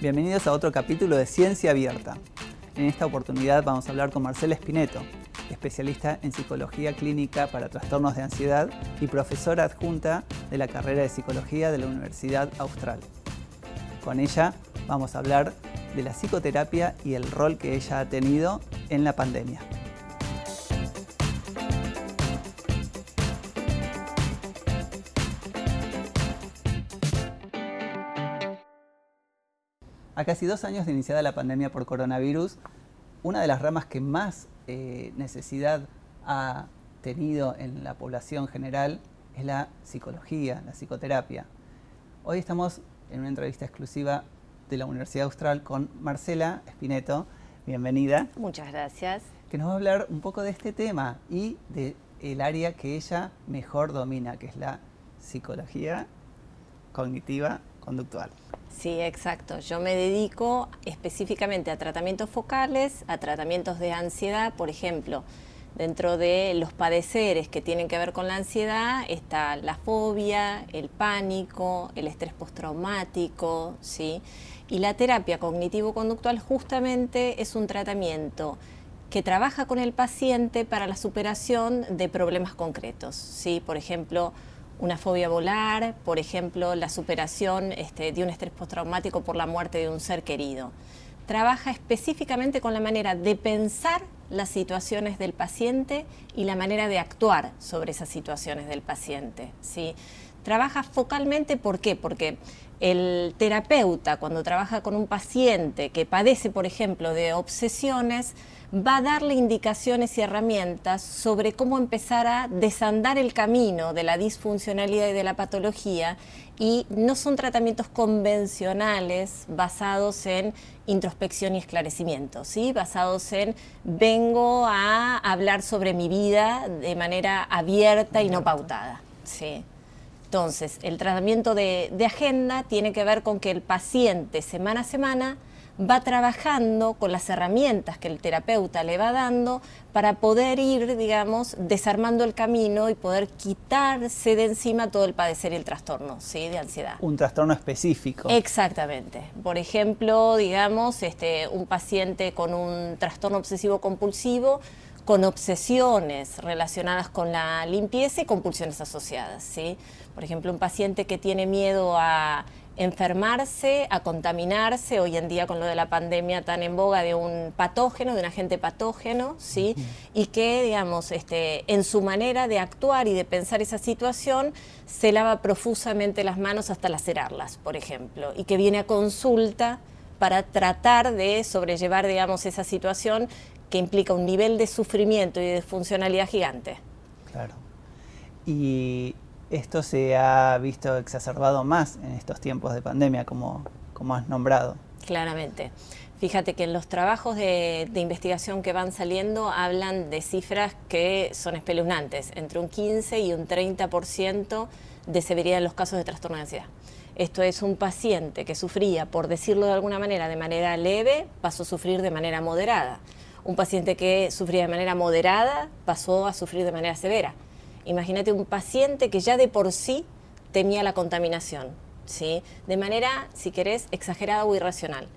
Bienvenidos a otro capítulo de Ciencia Abierta. En esta oportunidad vamos a hablar con Marcela Espineto, especialista en psicología clínica para trastornos de ansiedad y profesora adjunta de la carrera de psicología de la Universidad Austral. Con ella vamos a hablar de la psicoterapia y el rol que ella ha tenido en la pandemia. A casi dos años de iniciada la pandemia por coronavirus, una de las ramas que más eh, necesidad ha tenido en la población general es la psicología, la psicoterapia. Hoy estamos en una entrevista exclusiva de la Universidad Austral con Marcela Espineto. Bienvenida. Muchas gracias. Que nos va a hablar un poco de este tema y del área que ella mejor domina, que es la psicología cognitiva conductual. Sí, exacto. Yo me dedico específicamente a tratamientos focales, a tratamientos de ansiedad, por ejemplo. Dentro de los padeceres que tienen que ver con la ansiedad está la fobia, el pánico, el estrés postraumático, ¿sí? Y la terapia cognitivo-conductual justamente es un tratamiento que trabaja con el paciente para la superación de problemas concretos, ¿sí? Por ejemplo, una fobia volar, por ejemplo, la superación este, de un estrés postraumático por la muerte de un ser querido. Trabaja específicamente con la manera de pensar las situaciones del paciente y la manera de actuar sobre esas situaciones del paciente. ¿sí? Trabaja focalmente, ¿por qué? Porque el terapeuta, cuando trabaja con un paciente que padece, por ejemplo, de obsesiones, va a darle indicaciones y herramientas sobre cómo empezar a desandar el camino de la disfuncionalidad y de la patología y no son tratamientos convencionales basados en introspección y esclarecimiento, ¿sí? basados en vengo a hablar sobre mi vida de manera abierta y no pautada. ¿sí? Entonces, el tratamiento de, de agenda tiene que ver con que el paciente semana a semana va trabajando con las herramientas que el terapeuta le va dando para poder ir, digamos, desarmando el camino y poder quitarse de encima todo el padecer y el trastorno ¿sí? de ansiedad. Un trastorno específico. Exactamente. Por ejemplo, digamos, este, un paciente con un trastorno obsesivo compulsivo con obsesiones relacionadas con la limpieza y compulsiones asociadas. ¿sí? Por ejemplo, un paciente que tiene miedo a enfermarse, a contaminarse, hoy en día con lo de la pandemia tan en boga de un patógeno, de un agente patógeno, ¿sí? Y que, digamos, este, en su manera de actuar y de pensar esa situación, se lava profusamente las manos hasta lacerarlas, por ejemplo, y que viene a consulta para tratar de sobrellevar, digamos, esa situación que implica un nivel de sufrimiento y de funcionalidad gigante. Claro. Y esto se ha visto exacerbado más en estos tiempos de pandemia, como, como has nombrado. Claramente. Fíjate que en los trabajos de, investigación que van saliendo hablan de cifras que son espeluznantes, entre un 15 y un 30% de severidad en los casos de trastorno de ansiedad. Esto es un paciente que sufría, por decirlo de alguna manera, de manera leve, pasó a sufrir de manera moderada. Un paciente que sufría de manera moderada pasó a sufrir de manera severa. Imagínate un paciente que ya de por sí temía la contaminación, ¿sí? de manera, si querés, exagerada o irracional,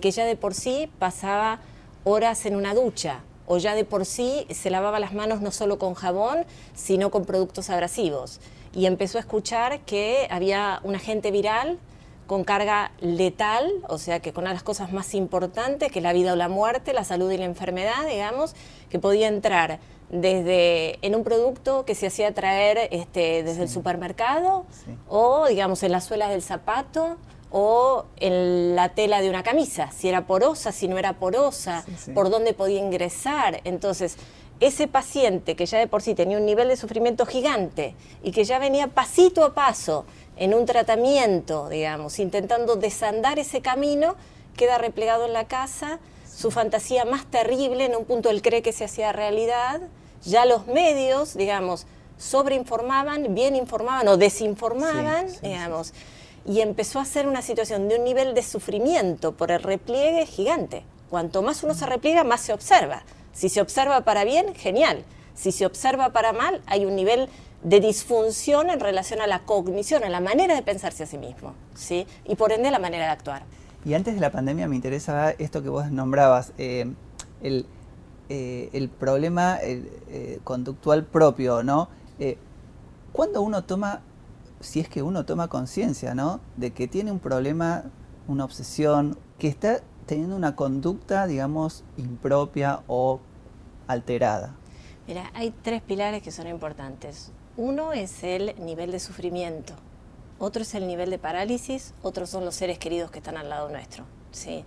que ya de por sí pasaba horas en una ducha o ya de por sí se lavaba las manos no solo con jabón, sino con productos abrasivos. Y empezó a escuchar que había un agente viral con carga letal, o sea que con una de las cosas más importantes, que la vida o la muerte, la salud y la enfermedad, digamos, que podía entrar desde en un producto que se hacía traer este, desde el supermercado o digamos en las suelas del zapato o en la tela de una camisa, si era porosa, si no era porosa, por dónde podía ingresar. Entonces, ese paciente que ya de por sí tenía un nivel de sufrimiento gigante y que ya venía pasito a paso en un tratamiento, digamos, intentando desandar ese camino, queda replegado en la casa, su fantasía más terrible, en un punto él cree que se hacía realidad, ya los medios, digamos, sobreinformaban, bien informaban o desinformaban, digamos, y empezó a ser una situación de un nivel de sufrimiento por el repliegue gigante. Cuanto más uno se repliega, más se observa. Si se observa para bien, genial. Si se observa para mal, hay un nivel de disfunción en relación a la cognición, a la manera de pensarse a sí mismo, ¿sí? Y por ende a la manera de actuar. Y antes de la pandemia me interesaba esto que vos nombrabas, eh, el, eh, el, problema eh, conductual propio, ¿no? cuando uno toma, si es que uno toma conciencia, ¿no? De que tiene un problema, una obsesión, que está teniendo una conducta, digamos, impropia o alterada. Mira, hay tres pilares que son importantes. Uno es el nivel de sufrimiento, otro es el nivel de parálisis, otros son los seres queridos que están al lado nuestro. ¿sí?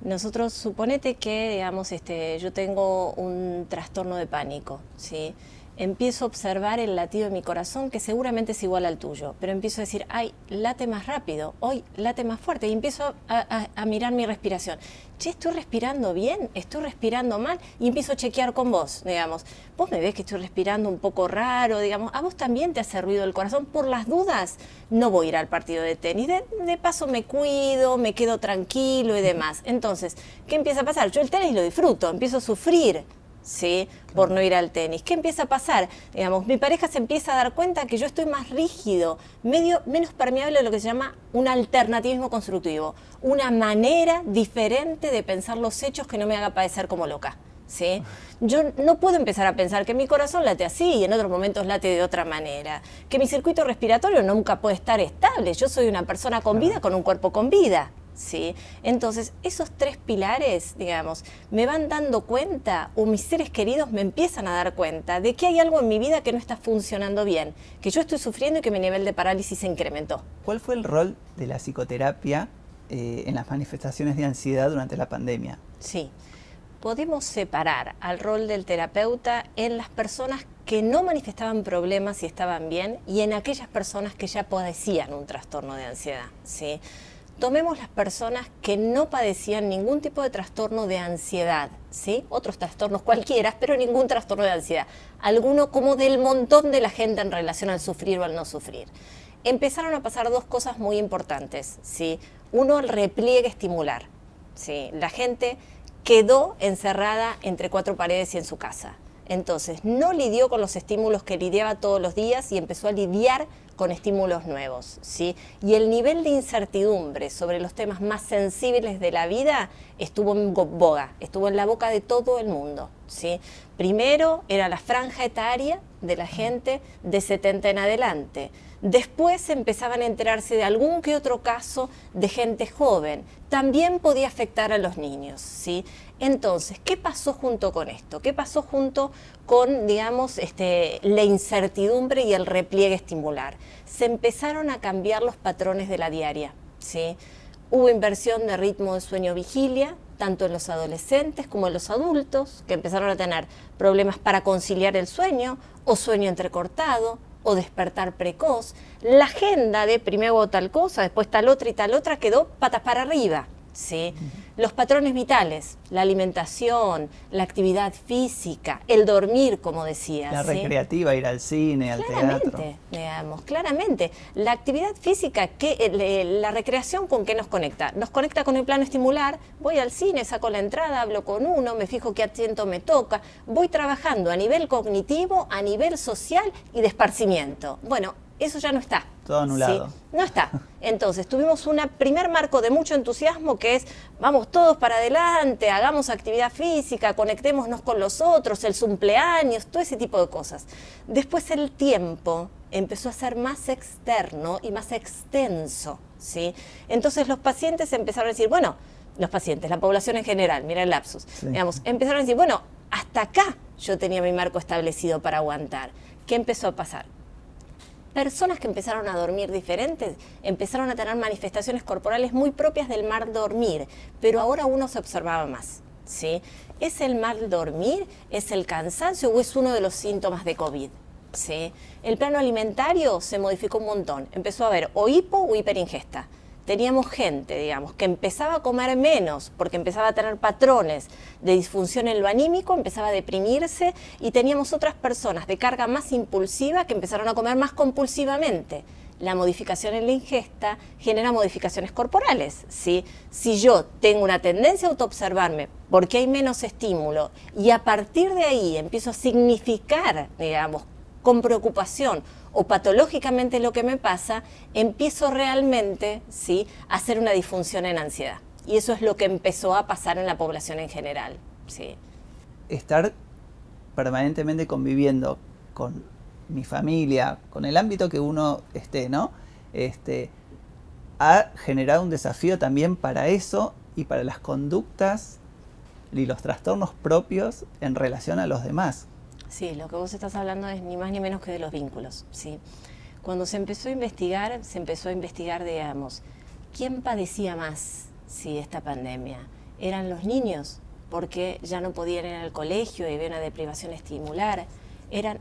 Nosotros, suponete que, digamos, este, yo tengo un trastorno de pánico, ¿sí? Empiezo a observar el latido de mi corazón, que seguramente es igual al tuyo, pero empiezo a decir, ay, late más rápido, hoy late más fuerte, y empiezo a, mirar mi respiración. Che, estoy respirando bien, estoy respirando mal, y empiezo a chequear con vos, digamos. Vos me ves que estoy respirando un poco raro, digamos, a vos también te hace ruido el corazón, por las dudas, no voy a ir al partido de tenis, de, de paso me cuido, me quedo tranquilo y demás. Entonces, ¿qué empieza a pasar? Yo el tenis lo disfruto, empiezo a sufrir, ¿sí? Por no ir al tenis. ¿Qué empieza a pasar? Digamos, mi pareja se empieza a dar cuenta que yo estoy más rígido, medio, menos permeable de lo que se llama un alternativismo constructivo, una manera diferente de pensar los hechos que no me haga padecer como loca. ¿Sí? Yo no puedo empezar a pensar que mi corazón late así y en otros momentos late de otra manera, que mi circuito respiratorio nunca puede estar estable, yo soy una persona con vida con un cuerpo con vida. ¿Sí? Entonces, esos tres pilares, digamos, me van dando cuenta o mis seres queridos me empiezan a dar cuenta de que hay algo en mi vida que no está funcionando bien, que yo estoy sufriendo y que mi nivel de parálisis se incrementó. ¿Cuál fue el rol de la psicoterapia eh, en las manifestaciones de ansiedad durante la pandemia? Sí. Podemos separar al rol del terapeuta en las personas que no manifestaban problemas y estaban bien y en aquellas personas que ya padecían un trastorno de ansiedad. ¿sí? Tomemos las personas que no padecían ningún tipo de trastorno de ansiedad, ¿sí? Otros trastornos cualquiera, pero ningún trastorno de ansiedad. Alguno como del montón de la gente en relación al sufrir o al no sufrir. Empezaron a pasar dos cosas muy importantes, ¿sí? Uno, el repliegue estimular, ¿sí? La gente quedó encerrada entre cuatro paredes y en su casa. Entonces, no lidió con los estímulos que lidiaba todos los días y empezó a lidiar con estímulos nuevos, ¿sí? Y el nivel de incertidumbre sobre los temas más sensibles de la vida estuvo en boga, estuvo en la boca de todo el mundo, ¿sí? Primero era la franja etaria de la gente de 70 en adelante. Después empezaban a enterarse de algún que otro caso de gente joven. También podía afectar a los niños, ¿sí? Entonces, ¿qué pasó junto con esto? ¿Qué pasó junto con, digamos, este, la incertidumbre y el repliegue estimular? Se empezaron a cambiar los patrones de la diaria, ¿sí? Hubo inversión de ritmo de sueño-vigilia, tanto en los adolescentes como en los adultos, que empezaron a tener problemas para conciliar el sueño, o sueño entrecortado, o despertar precoz. La agenda de primero tal cosa, después tal otra y tal otra quedó patas para arriba. ¿sí? Los patrones vitales, la alimentación, la actividad física, el dormir, como decías. La recreativa, ir al cine, al teatro. Digamos, claramente. La actividad física, que, eh, la recreación, ¿con qué nos conecta? Nos conecta con el plano estimular, voy al cine, saco la entrada, hablo con uno, me fijo qué asiento me toca, voy trabajando a nivel cognitivo, a nivel social y de esparcimiento. Bueno, eso ya no está. Todo anulado. No está. Entonces, tuvimos un primer marco de mucho entusiasmo que es, vamos todos para adelante, hagamos actividad física, conectémonos con los otros, el cumpleaños, todo ese tipo de cosas. Después el tiempo empezó a ser más externo y más extenso, ¿sí? Entonces los pacientes empezaron a decir, bueno, los pacientes, la población en general, mira el lapsus, digamos, empezaron a decir, bueno, hasta acá yo tenía mi marco establecido para aguantar. ¿Qué empezó a pasar? Personas que empezaron a dormir diferentes, empezaron a tener manifestaciones corporales muy propias del mal dormir, pero ahora uno se observaba más. ¿sí? ¿Es el mal dormir? ¿Es el cansancio o es uno de los síntomas de COVID? ¿sí? El plano alimentario se modificó un montón. Empezó a haber o hipo o hiperingesta teníamos gente, digamos, que empezaba a comer menos porque empezaba a tener patrones de disfunción en lo anímico, empezaba a deprimirse y teníamos otras personas de carga más impulsiva que empezaron a comer más compulsivamente. La modificación en la ingesta genera modificaciones corporales. ¿sí? Si yo tengo una tendencia a autoobservarme porque hay menos estímulo y a partir de ahí empiezo a significar, digamos, con preocupación o patológicamente lo que me pasa, empiezo realmente ¿sí? a hacer una disfunción en ansiedad. Y eso es lo que empezó a pasar en la población en general. ¿sí? Estar permanentemente conviviendo con mi familia, con el ámbito que uno esté, ¿no? Este, ha generado un desafío también para eso y para las conductas y los trastornos propios en relación a los demás. Sí, lo que vos estás hablando es ni más ni menos que de los vínculos, ¿sí? Cuando se empezó a investigar, se empezó a investigar, digamos, ¿quién padecía más si esta pandemia? ¿Eran los niños? Porque ya no podían ir al colegio y había una deprivación estimular. ¿Eran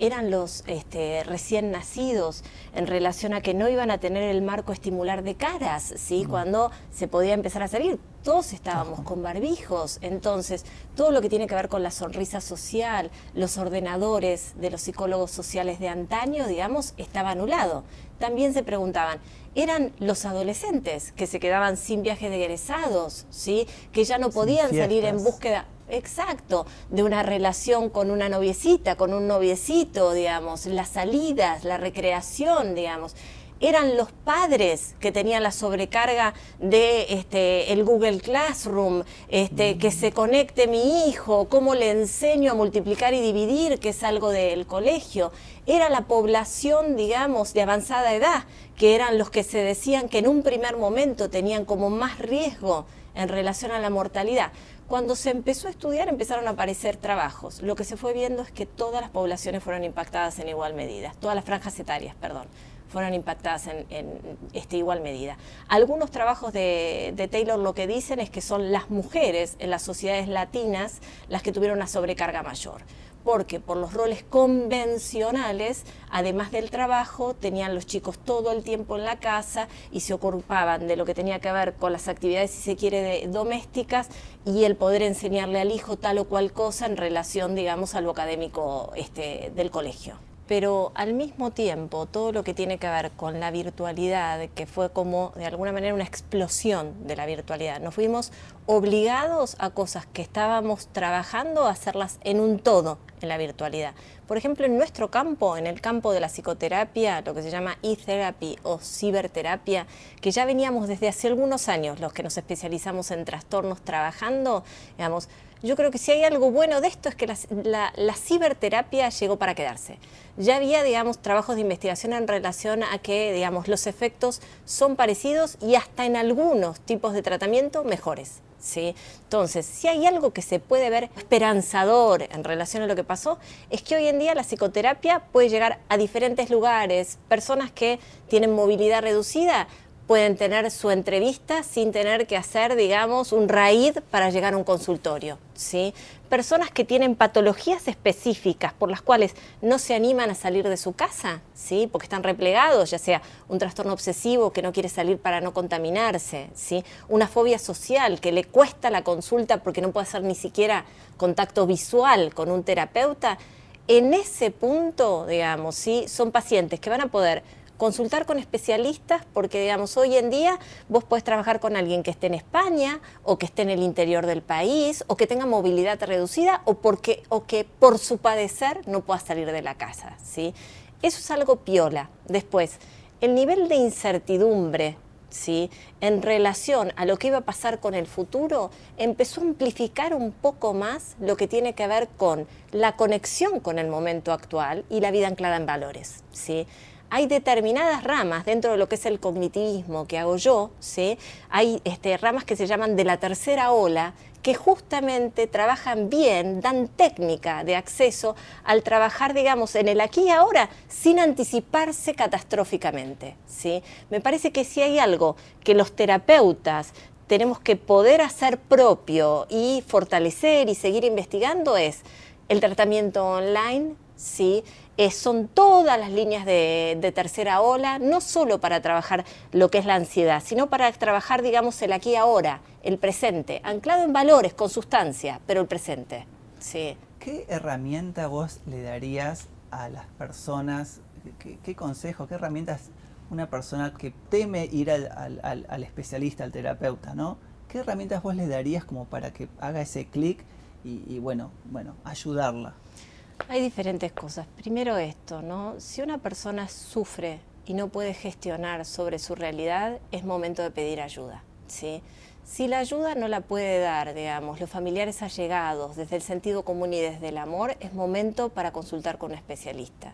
eran los este, recién nacidos en relación a que no iban a tener el marco estimular de caras, ¿sí? Cuando se podía empezar a salir. Todos estábamos con barbijos, entonces todo lo que tiene que ver con la sonrisa social, los ordenadores de los psicólogos sociales de antaño, digamos, estaba anulado. También se preguntaban, eran los adolescentes que se quedaban sin viajes de egresados, ¿sí? que ya no podían salir en búsqueda exacto, de una relación con una noviecita, con un noviecito, digamos, las salidas, la recreación, digamos eran los padres que tenían la sobrecarga de este, el Google Classroom, este, que se conecte mi hijo, cómo le enseño a multiplicar y dividir, que es algo del colegio. Era la población, digamos, de avanzada edad, que eran los que se decían que en un primer momento tenían como más riesgo en relación a la mortalidad. Cuando se empezó a estudiar empezaron a aparecer trabajos. Lo que se fue viendo es que todas las poblaciones fueron impactadas en igual medida, todas las franjas etarias, perdón fueron impactadas en, este, igual medida. Algunos trabajos de, de, Taylor lo que dicen es que son las mujeres en las sociedades latinas las que tuvieron una sobrecarga mayor porque por los roles convencionales, además del trabajo, tenían los chicos todo el tiempo en la casa y se ocupaban de lo que tenía que ver con las actividades, si se quiere, domésticas y el poder enseñarle al hijo tal o cual cosa en relación, digamos, a lo académico este, del colegio pero al mismo tiempo todo lo que tiene que ver con la virtualidad, que fue como de alguna manera una explosión de la virtualidad, nos fuimos obligados a cosas que estábamos trabajando a hacerlas en un todo en la virtualidad. Por ejemplo, en nuestro campo, en el campo de la psicoterapia, lo que se llama e-therapy o ciberterapia, que ya veníamos desde hace algunos años los que nos especializamos en trastornos trabajando, digamos, yo creo que si hay algo bueno de esto es que la, ciberterapia llegó para quedarse. Ya había, digamos, trabajos de investigación en relación a que, digamos, los efectos son parecidos y hasta en algunos tipos de tratamiento mejores. ¿Sí? Entonces, si hay algo que se puede ver esperanzador en relación a lo que pasó, es que hoy en día la psicoterapia puede llegar a diferentes lugares, personas que tienen movilidad reducida pueden tener su entrevista sin tener que hacer, digamos, un raid para llegar a un consultorio. ¿sí? Personas que tienen patologías específicas por las cuales no se animan a salir de su casa, ¿sí? porque están replegados, ya sea un trastorno obsesivo que no quiere salir para no contaminarse, ¿sí? una fobia social que le cuesta la consulta porque no puede hacer ni siquiera contacto visual con un terapeuta. En ese punto, digamos, ¿sí? son pacientes que van a poder consultar con especialistas porque, digamos, hoy en día vos podés trabajar con alguien que esté en España o que esté en el interior del país o que tenga movilidad reducida o, porque, o que por su padecer no pueda salir de la casa, ¿sí? Eso es algo piola. Después, el nivel de incertidumbre ¿sí? en relación a lo que iba a pasar con el futuro, empezó a amplificar un poco más lo que tiene que ver con la conexión con el momento actual y la vida anclada en valores. ¿sí? Hay determinadas ramas dentro de lo que es el cognitivismo que hago yo, ¿sí? hay este, ramas que se llaman de la tercera ola, que justamente trabajan bien, dan técnica de acceso al trabajar, digamos, en el aquí y ahora sin anticiparse catastróficamente. ¿sí? Me parece que si hay algo que los terapeutas tenemos que poder hacer propio y fortalecer y seguir investigando es el tratamiento online, ¿sí? Eh, son todas las líneas de, tercera ola, no solo para trabajar lo que es la ansiedad, sino para trabajar, digamos, el aquí ahora, el presente, anclado en valores, con sustancia, pero el presente. Sí. ¿Qué herramienta vos le darías a las personas? ¿Qué, consejo, qué herramientas una persona que teme ir al, especialista, al terapeuta, ¿no? ¿Qué herramientas vos le darías como para que haga ese clic y, y, bueno, bueno, ayudarla? Hay diferentes cosas. Primero esto, ¿no? Si una persona sufre y no puede gestionar sobre su realidad, es momento de pedir ayuda, ¿sí? Si la ayuda no la puede dar, digamos, los familiares allegados, desde el sentido común y desde el amor, es momento para consultar con un especialista.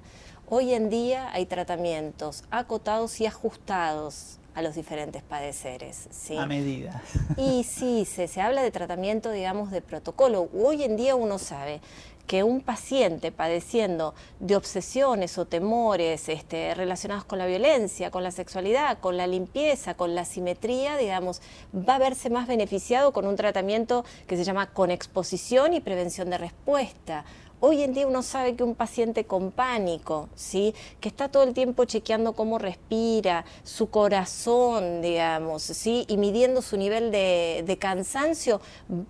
Hoy en día hay tratamientos acotados y ajustados a los diferentes padeceres. ¿sí? A medida. Y sí, se, se habla de tratamiento, digamos, de protocolo. Hoy en día uno sabe que un paciente padeciendo de obsesiones o temores este, relacionados con la violencia, con la sexualidad, con la limpieza, con la simetría, digamos, va a verse más beneficiado con un tratamiento que se llama con exposición y prevención de respuesta Hoy en día uno sabe que un paciente con pánico, ¿sí? que está todo el tiempo chequeando cómo respira, su corazón, digamos, ¿sí? y midiendo su nivel de, cansancio,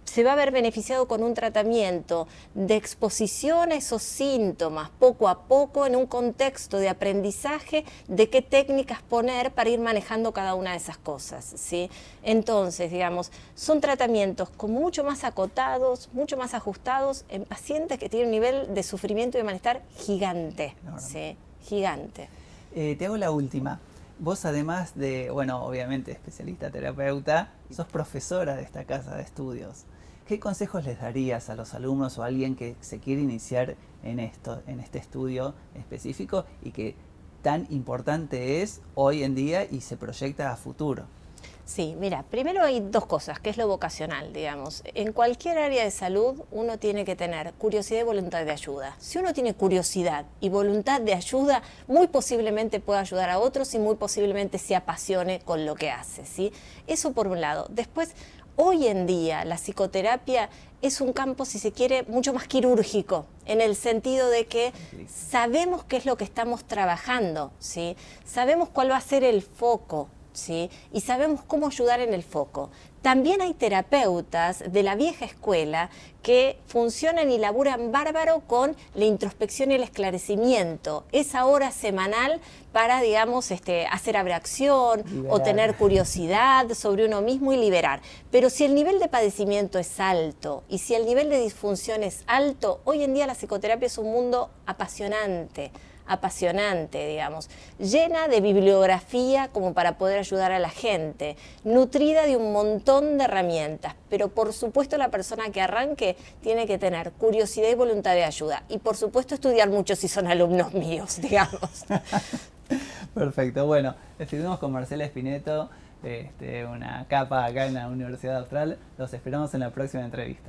se va a ver beneficiado con un tratamiento de exposición a esos síntomas, poco a poco, en un contexto de aprendizaje de qué técnicas poner para ir manejando cada una de esas cosas. ¿sí? Entonces, digamos, son tratamientos con mucho más acotados, mucho más ajustados en pacientes que tienen nivel de sufrimiento y de malestar gigante. Sí, gigante. Eh, te hago la última. Vos además de, bueno, obviamente especialista terapeuta, sos profesora de esta casa de estudios. ¿Qué consejos les darías a los alumnos o a alguien que se quiere iniciar en esto, en este estudio específico y que tan importante es hoy en día y se proyecta a futuro? Sí, mira, primero hay dos cosas, que es lo vocacional, digamos. En cualquier área de salud uno tiene que tener curiosidad y voluntad de ayuda. Si uno tiene curiosidad y voluntad de ayuda, muy posiblemente pueda ayudar a otros y muy posiblemente se apasione con lo que hace, ¿sí? Eso por un lado. Después, hoy en día la psicoterapia es un campo, si se quiere, mucho más quirúrgico, en el sentido de que sabemos qué es lo que estamos trabajando, ¿sí? Sabemos cuál va a ser el foco, y sabemos cómo ayudar en el foco. También hay terapeutas de la vieja escuela que funcionan y laburan bárbaro con la introspección y el esclarecimiento, esa hora semanal para, digamos, este, hacer abreacción o tener curiosidad sobre uno mismo y liberar. Pero si el nivel de padecimiento es alto y si el nivel de disfunción es alto, hoy en día la psicoterapia es un mundo apasionante apasionante, digamos, llena de bibliografía como para poder ayudar a la gente, nutrida de un montón de herramientas, pero por supuesto la persona que arranque tiene que tener curiosidad y voluntad de ayuda y por supuesto estudiar mucho si son alumnos míos, digamos. Perfecto, bueno, estuvimos con Marcela Espineto, este, una capa acá en la Universidad Austral, los esperamos en la próxima entrevista.